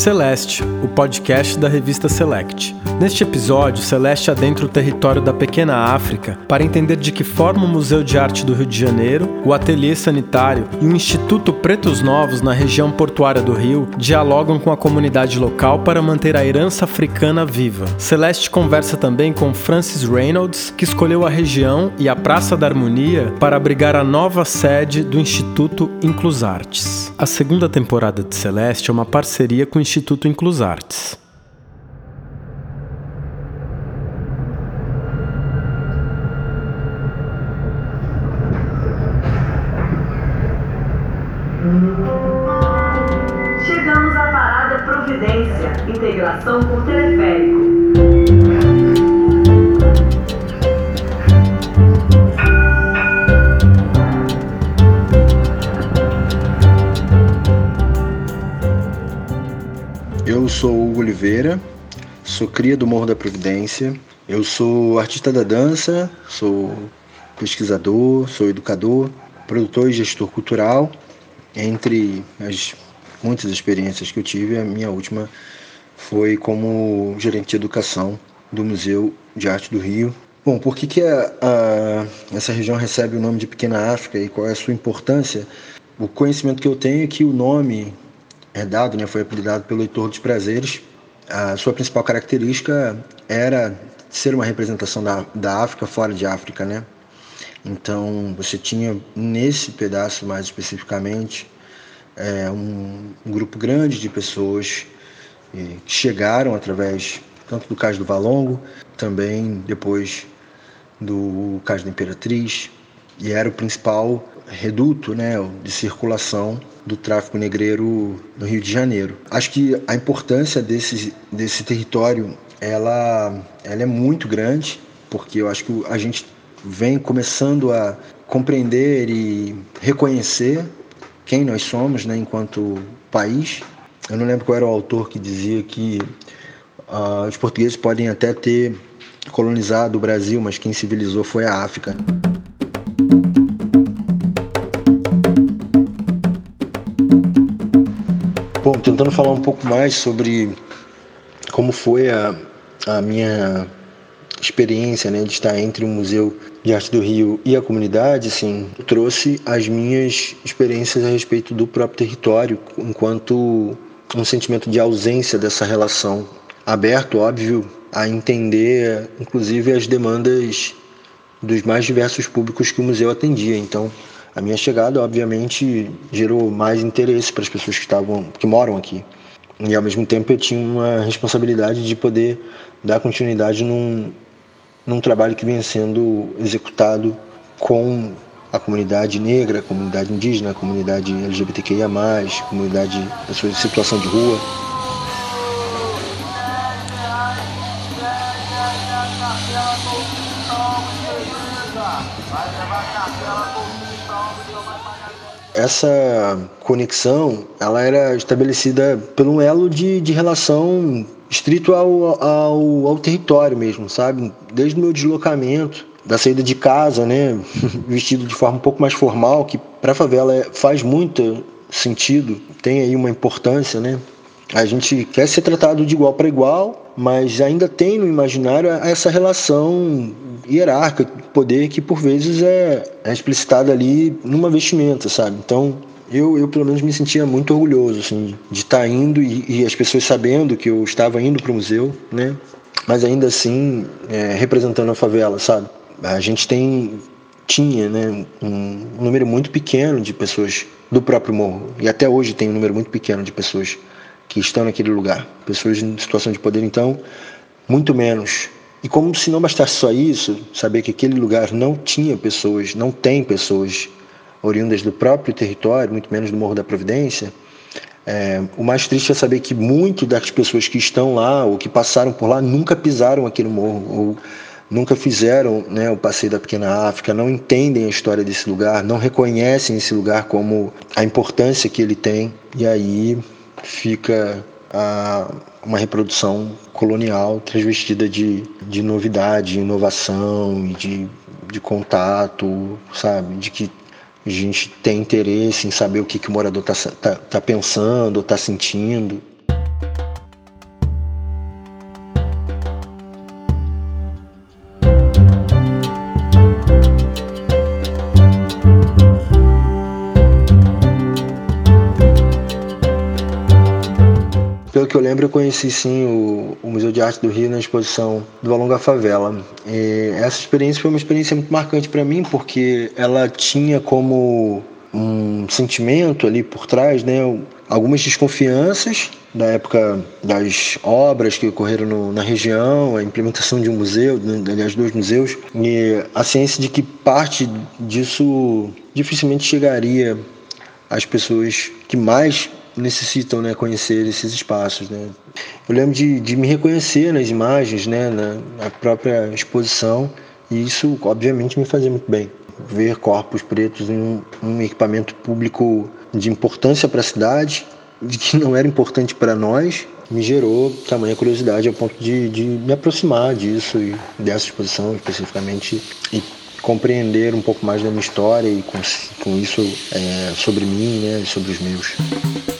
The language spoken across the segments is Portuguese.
Celeste, o podcast da revista Select. Neste episódio, Celeste adentra o território da pequena África para entender de que forma o Museu de Arte do Rio de Janeiro, o Ateliê Sanitário e o Instituto Pretos Novos na região portuária do Rio dialogam com a comunidade local para manter a herança africana viva. Celeste conversa também com Francis Reynolds, que escolheu a região e a Praça da Harmonia para abrigar a nova sede do Instituto Inclusartes. A segunda temporada de Celeste é uma parceria com o Instituto Inclusartes. Chegamos parada Providência, integração com teleférico. Eu sou Hugo Oliveira, sou cria do Morro da Providência. Eu sou artista da dança, sou pesquisador, sou educador, produtor e gestor cultural. Entre as muitas experiências que eu tive, a minha última foi como gerente de educação do Museu de Arte do Rio. Bom, por que, que a, a, essa região recebe o nome de Pequena África e qual é a sua importância? O conhecimento que eu tenho é que o nome herdado, né, foi apelidado pelo Heitor dos Prazeres. A sua principal característica era ser uma representação da, da África fora de África, né? Então você tinha nesse pedaço mais especificamente é, um, um, grupo grande de pessoas que chegaram através tanto do Cais do Valongo, também depois do Cais da Imperatriz, e era o principal reduto né, de circulação do tráfico negreiro no Rio de Janeiro. Acho que a importância desse, desse território ela, ela é muito grande, porque eu acho que a gente vem começando a compreender e reconhecer quem nós somos né, enquanto país. Eu não lembro qual era o autor que dizia que uh, os portugueses podem até ter colonizado o Brasil, mas quem civilizou foi a África. Bom, tentando falar um pouco mais sobre como foi a, a minha experiência né, de estar entre o Museu de Arte do Rio e a comunidade, assim, trouxe as minhas experiências a respeito do próprio território, enquanto um sentimento de ausência dessa relação, aberto, óbvio, a entender, inclusive, as demandas dos mais diversos públicos que o museu atendia. Então, a minha chegada, obviamente, gerou mais interesse para as pessoas que estavam, que moram aqui. E ao mesmo tempo eu tinha uma responsabilidade de poder dar continuidade num, num trabalho que vinha sendo executado com a comunidade negra, a comunidade indígena, a comunidade LGBTQIA+, a comunidade pessoas em situação de rua. Essa conexão, ela era estabelecida por um elo de, de relação estrito ao, ao, ao território mesmo, sabe? Desde o meu deslocamento, da saída de casa, né, vestido de forma um pouco mais formal, que para a favela é, faz muito sentido, tem aí uma importância, né? A gente quer ser tratado de igual para igual, mas ainda tem no imaginário essa relação hierárquica de poder que por vezes é, é explicitada ali numa vestimenta, sabe? Então, eu, eu pelo menos me sentia muito orgulhoso assim, de estar tá indo e, e as pessoas sabendo que eu estava indo para o museu, né? Mas ainda assim, é, representando a favela, sabe? A gente tem tinha né, um número muito pequeno de pessoas do próprio morro e até hoje tem um número muito pequeno de pessoas que estão naquele lugar, pessoas em situação de poder, então, muito menos. E como se não bastasse só isso, saber que aquele lugar não tinha pessoas, não tem pessoas oriundas do próprio território, muito menos do Morro da Providência, é, o mais triste é saber que muitas das pessoas que estão lá ou que passaram por lá nunca pisaram aquele morro ou nunca fizeram né, o passeio da Pequena África, não entendem a história desse lugar, não reconhecem esse lugar como a importância que ele tem. E aí fica a, uma reprodução colonial transvestida de, de novidade, inovação de, de contato, sabe? De que a gente tem interesse em saber o que, que o morador está tá, tá pensando, está sentindo. Que eu lembro, eu conheci sim o, o, Museu de Arte do Rio na exposição do Alonga Favela. E essa experiência foi uma experiência muito marcante para mim, porque ela tinha como um sentimento ali por trás, né? Algumas desconfianças da época das obras que ocorreram no, na região, a implementação de um museu, né, aliás, dois museus, e a ciência de que parte disso dificilmente chegaria às pessoas que mais necessitam né, conhecer esses espaços. Né. Eu lembro de, de me reconhecer nas imagens, né, na, na própria exposição, e isso, obviamente, me fazia muito bem ver corpos pretos em um, um equipamento público de importância para a cidade, de que não era importante para nós, me gerou tamanha curiosidade ao ponto de, de me aproximar disso e dessa exposição especificamente e compreender um pouco mais da minha história e com, com isso é, sobre mim né, e sobre os meus.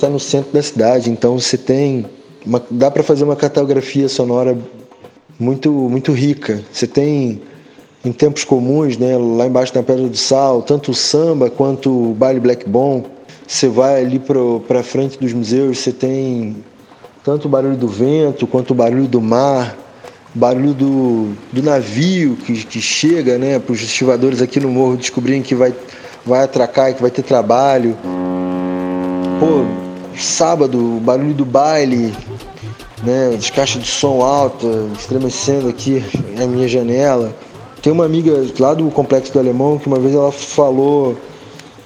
Está no centro da cidade, então você tem uma, dá para fazer uma cartografia sonora muito muito rica. Você tem em tempos comuns, né, lá embaixo na Pedra do Sal, tanto o samba quanto o baile black bomb. Você vai ali para frente dos museus, você tem tanto o barulho do vento quanto o barulho do mar, barulho do, do navio que, que chega, né, para os estivadores aqui no morro descobrirem que vai, vai atracar que vai ter trabalho. Pô, sábado, o barulho do baile, né, as caixas de som alta, estremecendo aqui na minha janela. Tem uma amiga lá do Complexo do Alemão que uma vez ela falou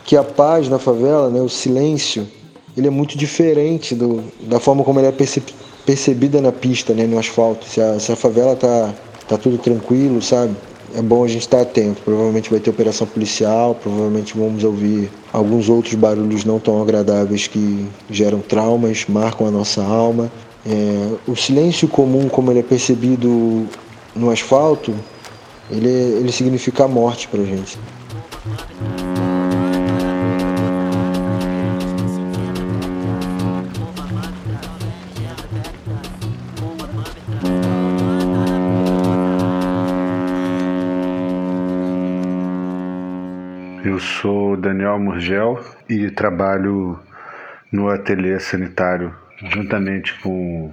que a paz na favela, né, o silêncio, ele é muito diferente do, da forma como ele é perceb, percebida na pista, né, no asfalto. Se a, se a favela tá, tá tudo tranquilo, sabe? É bom a gente estar atento. Provavelmente vai ter operação policial, provavelmente vamos ouvir alguns outros barulhos não tão agradáveis que geram traumas, marcam a nossa alma. É, o silêncio comum, como ele é percebido no asfalto, ele, ele significa morte para a gente. Eu sou Daniel Murgel e trabalho no ateliê sanitário juntamente com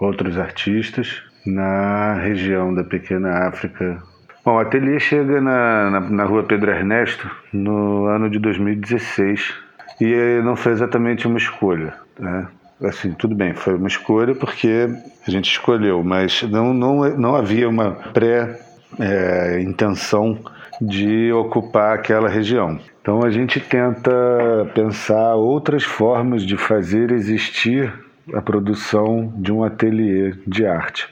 outros artistas na região da Pequena África. Bom, o ateliê chega na, na, na rua Pedro Ernesto no ano de 2016 e não foi exatamente uma escolha. Né? Assim, tudo bem, foi uma escolha porque a gente escolheu, mas não, não, não havia uma pré-intenção é, de ocupar aquela região. Então a gente tenta pensar outras formas de fazer existir a produção de um ateliê de arte.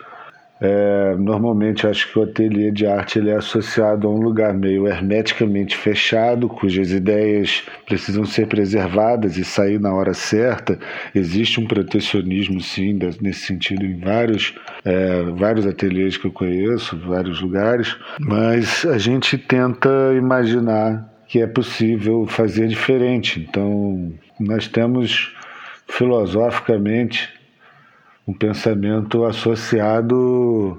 É, normalmente acho que o ateliê de arte ele é associado a um lugar meio hermeticamente fechado, cujas ideias precisam ser preservadas e sair na hora certa. Existe um protecionismo, sim, nesse sentido, em vários, é, vários ateliês que eu conheço, vários lugares, mas a gente tenta imaginar que é possível fazer diferente. Então, nós temos filosoficamente um pensamento associado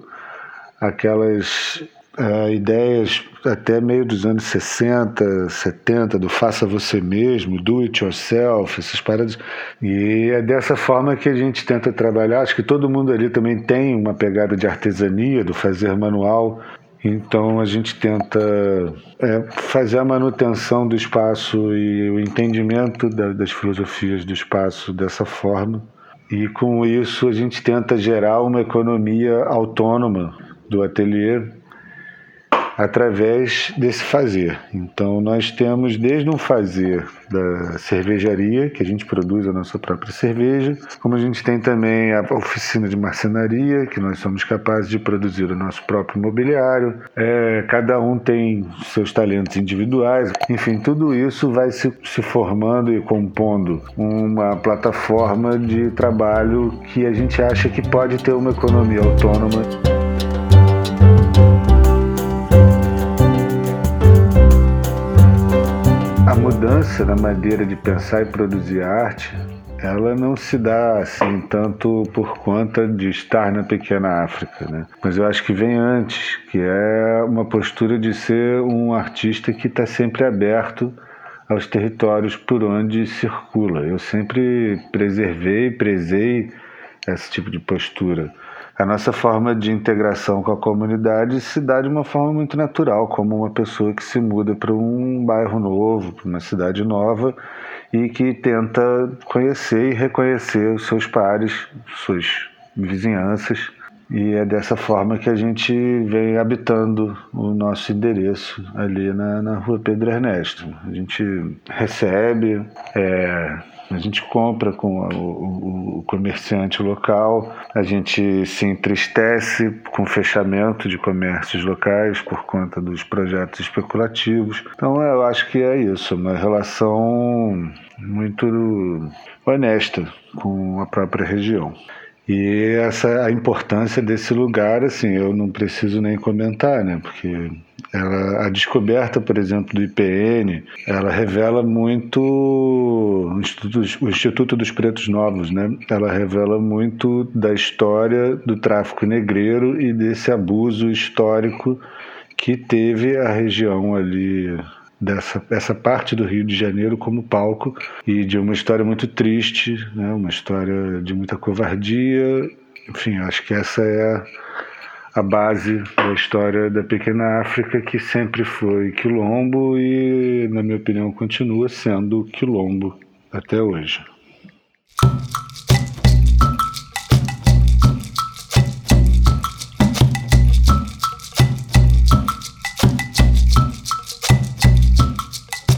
àquelas uh, ideias até meio dos anos 60, 70, do faça você mesmo, do it yourself, essas paradas. E é dessa forma que a gente tenta trabalhar. Acho que todo mundo ali também tem uma pegada de artesania, do fazer manual. Então a gente tenta é, fazer a manutenção do espaço e o entendimento da, das filosofias do espaço dessa forma e com isso a gente tenta gerar uma economia autônoma do ateliê através desse fazer. Então nós temos desde um fazer da cervejaria, que a gente produz a nossa própria cerveja, como a gente tem também a oficina de marcenaria, que nós somos capazes de produzir o nosso próprio mobiliário. É, cada um tem seus talentos individuais. Enfim, tudo isso vai se, se formando e compondo uma plataforma de trabalho que a gente acha que pode ter uma economia autônoma. Mudança na maneira de pensar e produzir arte, ela não se dá assim tanto por conta de estar na pequena África, né? Mas eu acho que vem antes, que é uma postura de ser um artista que está sempre aberto aos territórios por onde circula. Eu sempre preservei, prezei esse tipo de postura. A nossa forma de integração com a comunidade se dá de uma forma muito natural, como uma pessoa que se muda para um bairro novo, para uma cidade nova e que tenta conhecer e reconhecer os seus pares, suas vizinhanças e é dessa forma que a gente vem habitando o nosso endereço ali na, na rua Pedro Ernesto. A gente recebe, é, a gente compra com o, comerciante local, a gente se entristece com o fechamento de comércios locais por conta dos projetos especulativos. Então eu acho que é isso, uma relação muito honesta com a própria região. E essa a importância desse lugar, assim, eu não preciso nem comentar, né? Porque ela, a descoberta, por exemplo, do IPN, ela revela muito o Instituto, o Instituto dos Pretos Novos, né? Ela revela muito da história do tráfico negreiro e desse abuso histórico que teve a região ali dessa essa parte do Rio de Janeiro como palco e de uma história muito triste, né? uma história de muita covardia. Enfim, acho que essa é a base da história da pequena África, que sempre foi quilombo e, na minha opinião, continua sendo quilombo até hoje.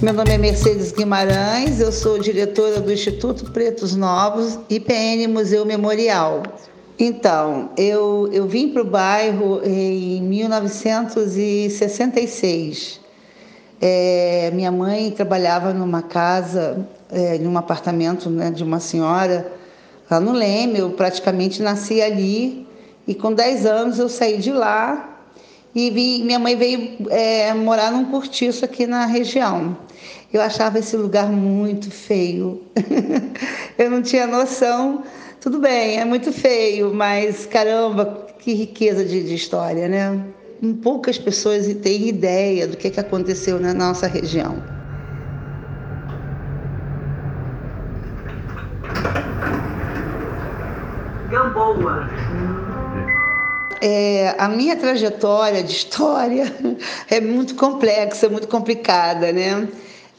Meu nome é Mercedes Guimarães, eu sou diretora do Instituto Pretos Novos, IPN Museu Memorial. Então, eu, eu vim para o bairro em 1966. É, minha mãe trabalhava numa casa, é, num apartamento né, de uma senhora lá no Leme. Eu praticamente nasci ali e com 10 anos eu saí de lá e minha mãe veio é, morar num cortiço aqui na região. Eu achava esse lugar muito feio. eu não tinha noção. Tudo bem, é muito feio, mas caramba, que riqueza de, de história, né? Poucas pessoas têm ideia do que, que aconteceu na nossa região. Gamboa. É, a minha trajetória de história é muito complexa, muito complicada, né?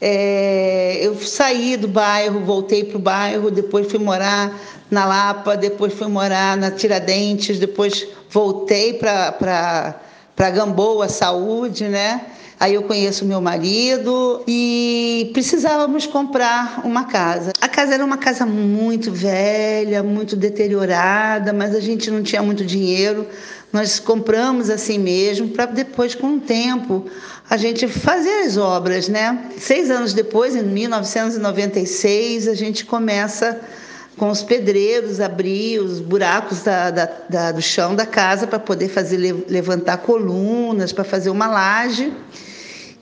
É, eu saí do bairro, voltei para o bairro, depois fui morar na Lapa, depois fui morar na Tiradentes, depois voltei para Gamboa Saúde, né? Aí eu conheço meu marido e precisávamos comprar uma casa. A casa era uma casa muito velha, muito deteriorada, mas a gente não tinha muito dinheiro. Nós compramos assim mesmo para depois, com o tempo, a gente fazer as obras, né? Seis anos depois, em 1996, a gente começa com os pedreiros abrir os buracos da, da, da, do chão da casa para poder fazer levantar colunas, para fazer uma laje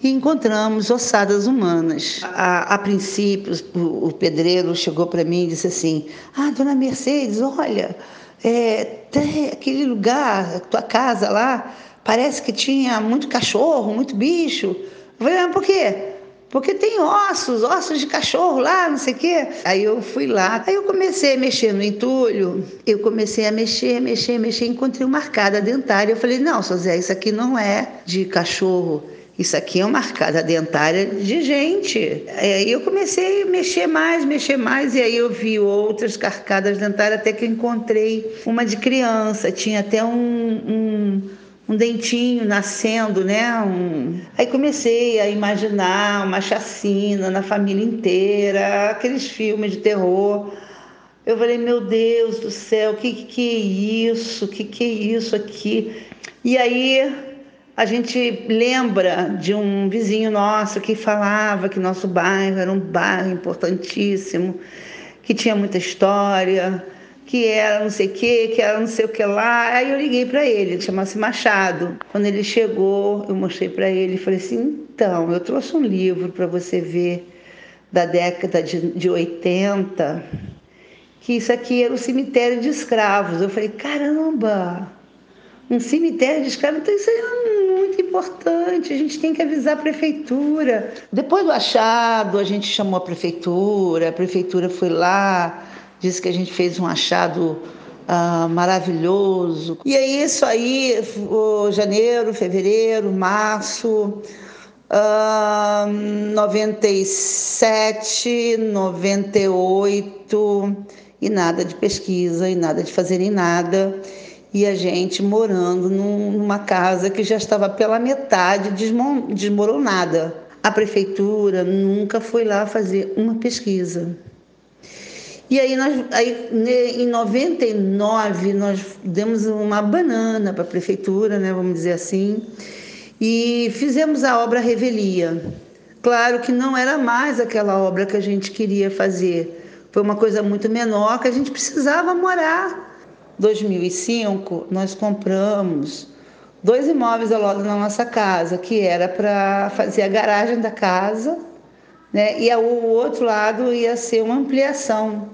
e encontramos ossadas humanas. A, a princípio, o, o, pedreiro chegou para mim e disse assim: Ah, dona Mercedes, olha, é, tem aquele lugar, tua casa lá, parece que tinha muito cachorro, muito bicho. Eu falei: ah, por quê? Porque tem ossos, ossos de cachorro lá, não sei o quê. Aí eu fui lá, aí eu comecei a mexer no entulho, eu comecei a mexer, mexer, mexer, encontrei uma arcada dentária. Eu falei, não, seu Zé, isso aqui não é de cachorro, isso aqui é uma arcada dentária de gente. Aí eu comecei a mexer mais, mexer mais, e aí eu vi outras carcadas dentárias, até que eu encontrei uma de criança. Tinha até um, um, um dentinho nascendo, né? Um... Aí comecei a imaginar uma chacina na família inteira, aqueles filmes de terror. Eu falei, meu Deus do céu, o que, que é isso? O que, que é isso aqui? E aí a gente lembra de um vizinho nosso que falava que nosso bairro era um bairro importantíssimo, que tinha muita história, que era não sei o que, que era não sei o que lá. Aí eu liguei para ele, ele chama-se Machado. Quando ele chegou, eu mostrei para ele e falei assim: então, eu trouxe um livro para você ver da década de, de 80, que isso aqui era o cemitério de escravos. Eu falei: caramba! Um cemitério de escravos. Então, isso é muito importante. A gente tem que avisar a prefeitura. Depois do achado, a gente chamou a prefeitura, a prefeitura foi lá, disse que a gente fez um achado ah, maravilhoso. E aí, isso aí, janeiro, fevereiro, março. Uh, 97, 98 e nada de pesquisa e nada de fazerem nada e a gente morando num, numa casa que já estava pela metade desmoronada. A prefeitura nunca foi lá fazer uma pesquisa. E aí, nós, aí em 99, nós demos uma banana para a prefeitura, né, vamos dizer assim, e fizemos a obra Revelia. Claro que não era mais aquela obra que a gente queria fazer. Foi uma coisa muito menor que a gente precisava morar 2005, nós compramos dois imóveis ao lado da nossa casa, que era para fazer a garagem da casa, né? E o outro lado ia ser uma ampliação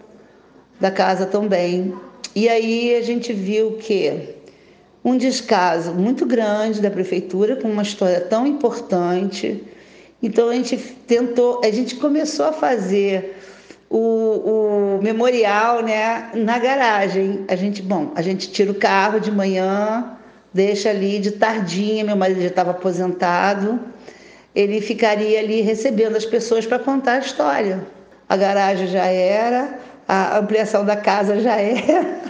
da casa também. E aí a gente viu que um descaso muito grande da prefeitura com uma história tão importante. Então a gente tentou, a gente começou a fazer o, o memorial né, na garagem. A gente, bom, a gente tira o carro de manhã, deixa ali de tardinha, meu marido já estava aposentado, ele ficaria ali recebendo as pessoas para contar a história. A garagem já era, a ampliação da casa já era,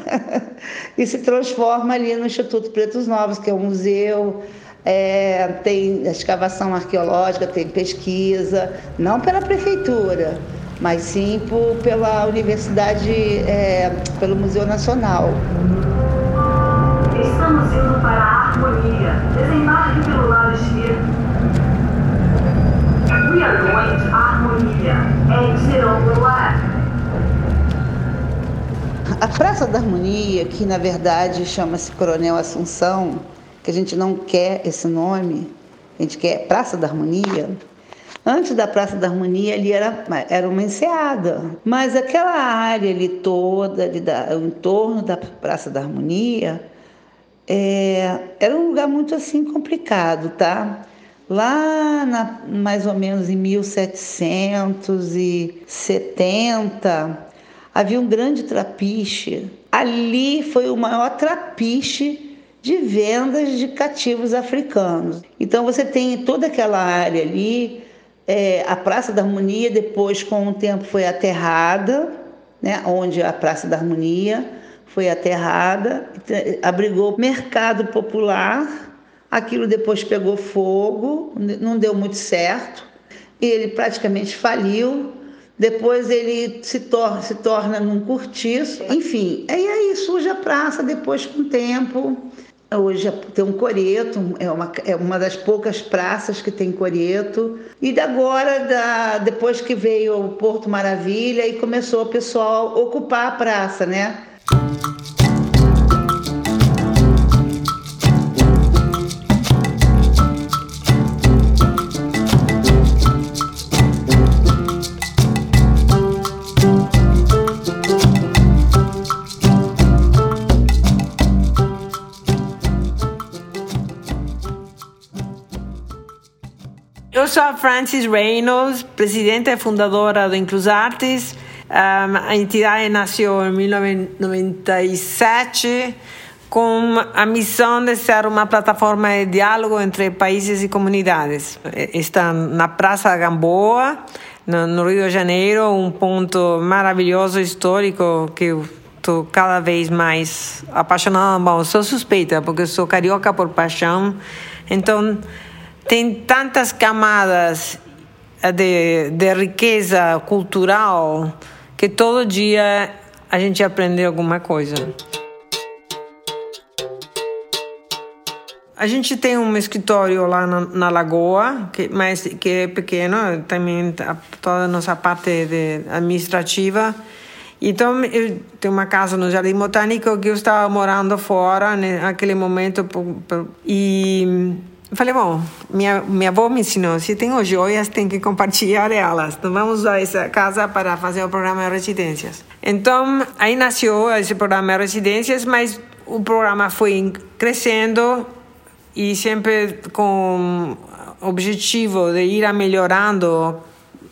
e se transforma ali no Instituto Pretos Novos, que é um museu, é, tem escavação arqueológica, tem pesquisa, não pela prefeitura, mas sim por, pela Universidade, é, pelo Museu Nacional. Estamos indo para a harmonia. Desembarque pelo lado esquerdo. We are going to harmonia. Exit on the left. A Praça da Harmonia, que na verdade chama-se Coronel Assunção, que a gente não quer esse nome, a gente quer Praça da Harmonia, Antes da Praça da Harmonia, ali era, era uma enseada. Mas aquela área ali toda, ali da, o entorno da Praça da Harmonia, é, era um lugar muito assim complicado, tá? Lá na, mais ou menos em 1770, havia um grande trapiche. Ali foi o maior trapiche de vendas de cativos africanos. Então você tem toda aquela área ali é, a Praça da Harmonia, depois, com o tempo, foi aterrada, né, onde a Praça da Harmonia foi aterrada, abrigou mercado popular. Aquilo depois pegou fogo, não deu muito certo. Ele praticamente faliu. Depois ele se, tor se torna num cortiço. Enfim, e aí surge a praça depois com o tempo. Hoje tem um coreto, é uma, é uma das poucas praças que tem coreto. E agora, da, depois que veio o Porto Maravilha, e começou o pessoal ocupar a praça, né? Francis Reynolds, presidenta e fundadora do Inclus Artis. Um, a entidade nasceu em 1997 com a missão de ser uma plataforma de diálogo entre países e comunidades. Está na Praça Gamboa, no Rio de Janeiro, um ponto maravilhoso histórico que eu estou cada vez mais apaixonada. Bom, sou suspeita porque sou carioca por paixão, então tem tantas camadas de, de riqueza cultural que todo dia a gente aprende alguma coisa. A gente tem um escritório lá na, na Lagoa, que, mas que é pequeno, também tá toda a nossa parte de, administrativa. Então, eu tenho uma casa no Jardim Botânico que eu estava morando fora né, naquele momento. E falei, bom, minha, minha avó me ensinou, se tem joias, tem que compartilhar elas. Então vamos usar essa casa para fazer o programa de residências. Então, aí nasceu esse programa de residências, mas o programa foi crescendo e sempre com o objetivo de ir melhorando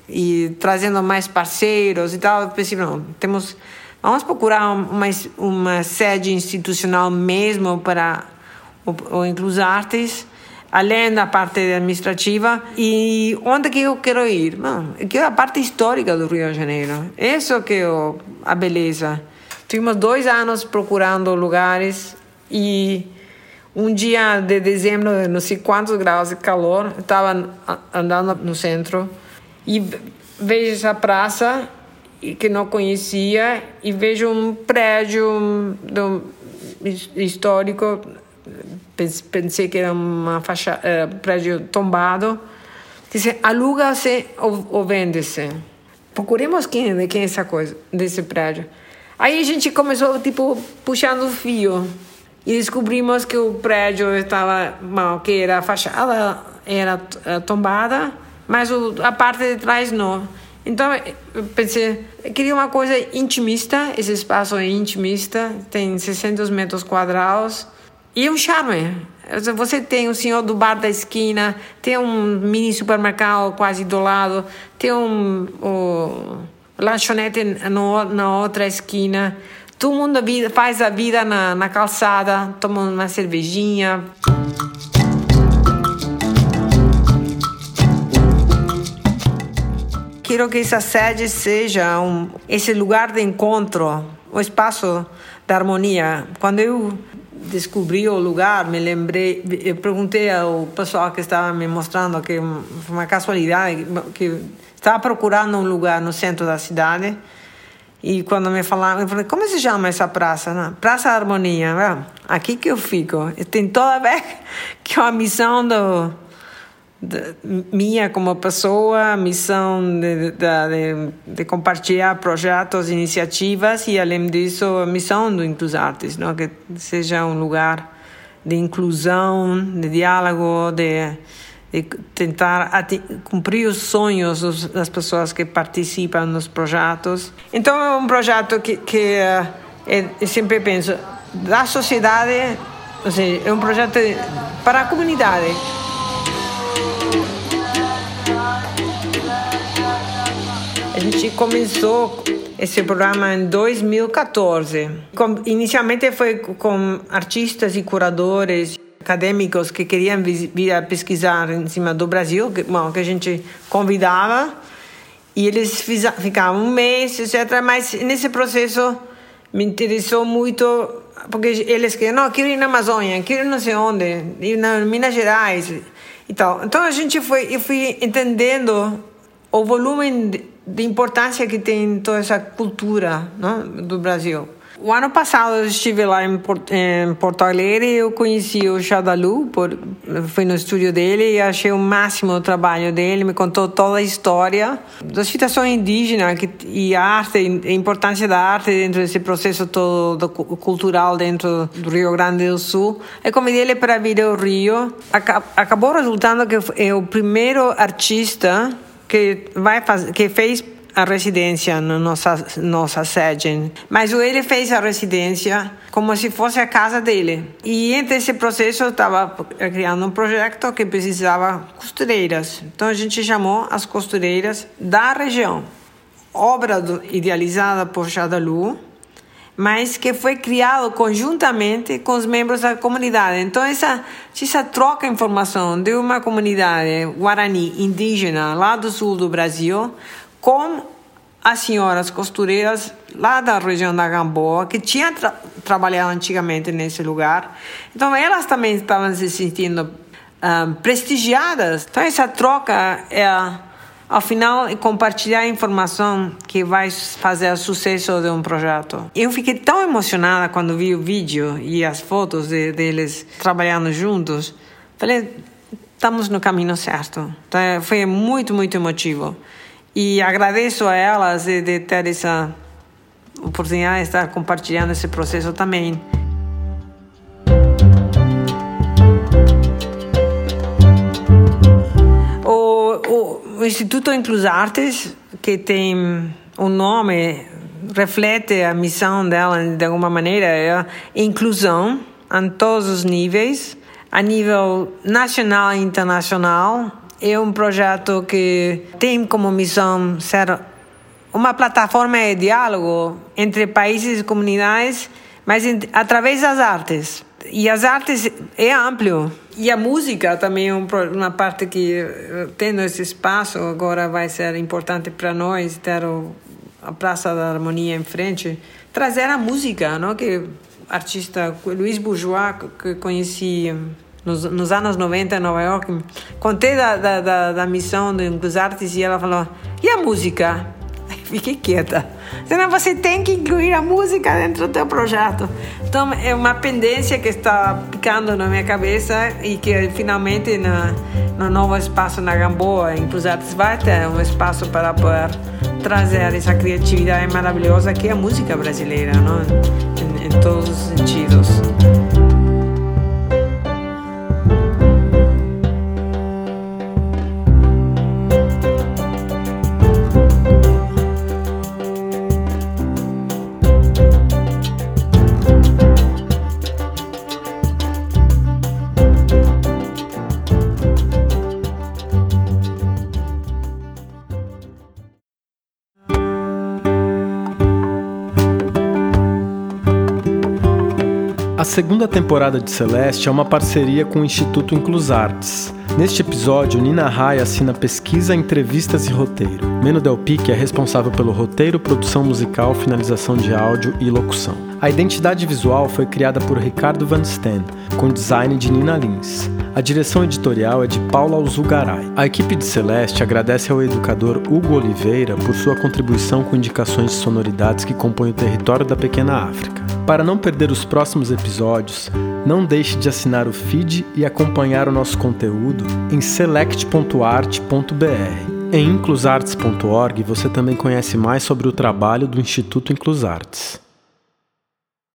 e trazendo mais parceiros e tal. Pensei, não, temos, vamos procurar uma, uma sede institucional mesmo para o, o Inclus Artes além da parte administrativa. E onde que eu quero ir? Bom, eu quero a parte histórica do Rio de Janeiro. Isso que é a beleza. Tivemos dois anos procurando lugares e um dia de dezembro, não sei quantos graus de calor, estava andando no centro e vejo essa praça que não conhecia e vejo um prédio histórico pensei que era uma faixa, uh, prédio tombado. Disse, aluga-se ou, ou vende-se. Procuremos quem, de quem é essa coisa, desse prédio. Aí a gente começou, tipo, puxando o fio. E descobrimos que o prédio estava mal, que era a fachada era uh, tombada, mas o, a parte de trás não. Então eu pensei, eu queria uma coisa intimista, esse espaço é intimista, tem 600 metros quadrados, e um charme. Você tem o senhor do bar da esquina, tem um mini supermercado quase do lado, tem um, um lanchonete no, na outra esquina. Todo mundo faz a vida na, na calçada, toma uma cervejinha. Quero que essa sede seja um, esse lugar de encontro, o espaço da harmonia. Quando eu descobri o lugar, me lembrei, eu perguntei ao pessoal que estava me mostrando que foi uma casualidade que estava procurando um lugar no centro da cidade e quando me falaram, eu falei, como se chama essa praça? Não, praça Harmonia, aqui que eu fico. Tem toda a ver é a missão do de, minha como pessoa, a missão de, de, de, compartilhar projetos, iniciativas e, além disso, a missão do Inclus Artes, não? que seja um lugar de inclusão, de diálogo, de, de tentar cumprir os sonhos das pessoas que participam nos projetos. Então, é um projeto que, que é, eu sempre penso, da sociedade, ou seja, é um projeto para a comunidade. Gente começou esse programa em 2014. inicialmente foi com artistas e curadores acadêmicos que queriam vir a pesquisar em cima do Brasil, que, bom, que a gente convidava, e eles ficavam um mês, etc. Mas nesse processo me interessou muito, porque eles queriam, não, quero ir na Amazônia, quero não sei onde, ir na Minas Gerais e tal. Então a gente foi, eu fui entendendo o volume de importância que tem toda essa cultura né, do Brasil. O ano passado eu estive lá em, Porto Alegre e eu conheci o Xadalu, por, fui no estúdio dele e achei o máximo o trabalho dele, me contou toda a história da situação indígena que, e a arte, a importância da arte dentro desse processo todo cultural dentro do Rio Grande do Sul. E convidei ele para vir ao Rio. Acabou resultando que é o primeiro artista que vai que fez a residência na nossa nossa sede, mas ele fez a residência como se fosse a casa dele. E entre esse processo estava criando um projeto que precisava costureiras. Então a gente chamou as costureiras da região. Obra do, idealizada por Chadalu, mas que foi criado conjuntamente com os membros da comunidade. Então, essa, essa troca de informação de uma comunidade guarani indígena lá do sul do Brasil com as senhoras costureiras lá da região da Gamboa, que tinham tra trabalhado antigamente nesse lugar. Então, elas também estavam se sentindo um, prestigiadas. Então, essa troca é ao final compartilhar informação que vai fazer o sucesso de um projeto. Eu fiquei tão emocionada quando vi o vídeo e as fotos de, deles trabalhando juntos. Falei, estamos no caminho certo. Então, foi muito, muito emotivo. E agradeço a elas de, de ter essa oportunidade de estar compartilhando esse processo também. o Instituto Inclus Artes, que tem um nome reflete a missão dela de alguma maneira, é inclusão em todos os níveis, a nível nacional e internacional. É um projeto que tem como missão ser uma plataforma de diálogo entre países e comunidades, mas através das artes. E as artes é amplo. E a música também é uma parte que, eh, tendo esse espaço, agora vai ser importante para nós ter a Praça da Harmonia em frente, trazer a música, não? que artista Luiz Bourgeois, que conheci nos, nos, anos 90 em Nova York, contei da, da, da, da missão dos artes e ela falou: e a música? Fiquei quieta. Senão você tem que incluir a música dentro do teu projeto. Então é uma pendência que está ficando na minha cabeça e que finalmente no, no novo espaço na Gamboa, em Cruz Artes, vai ter um espaço para poder trazer essa criatividade maravilhosa que é a música brasileira, não? em, em todos os sentidos. A segunda temporada de Celeste é uma parceria com o Instituto Inclusartes. Neste episódio, Nina Rai assina pesquisa, entrevistas e roteiro. Meno Del Pique é responsável pelo roteiro, produção musical, finalização de áudio e locução. A identidade visual foi criada por Ricardo Van Steen, com design de Nina Lins. A direção editorial é de Paula Alzugaray. A equipe de Celeste agradece ao educador Hugo Oliveira por sua contribuição com indicações de sonoridades que compõem o território da Pequena África. Para não perder os próximos episódios, não deixe de assinar o feed e acompanhar o nosso conteúdo em select.art.br. Em inclusartes.org você também conhece mais sobre o trabalho do Instituto Inclusartes.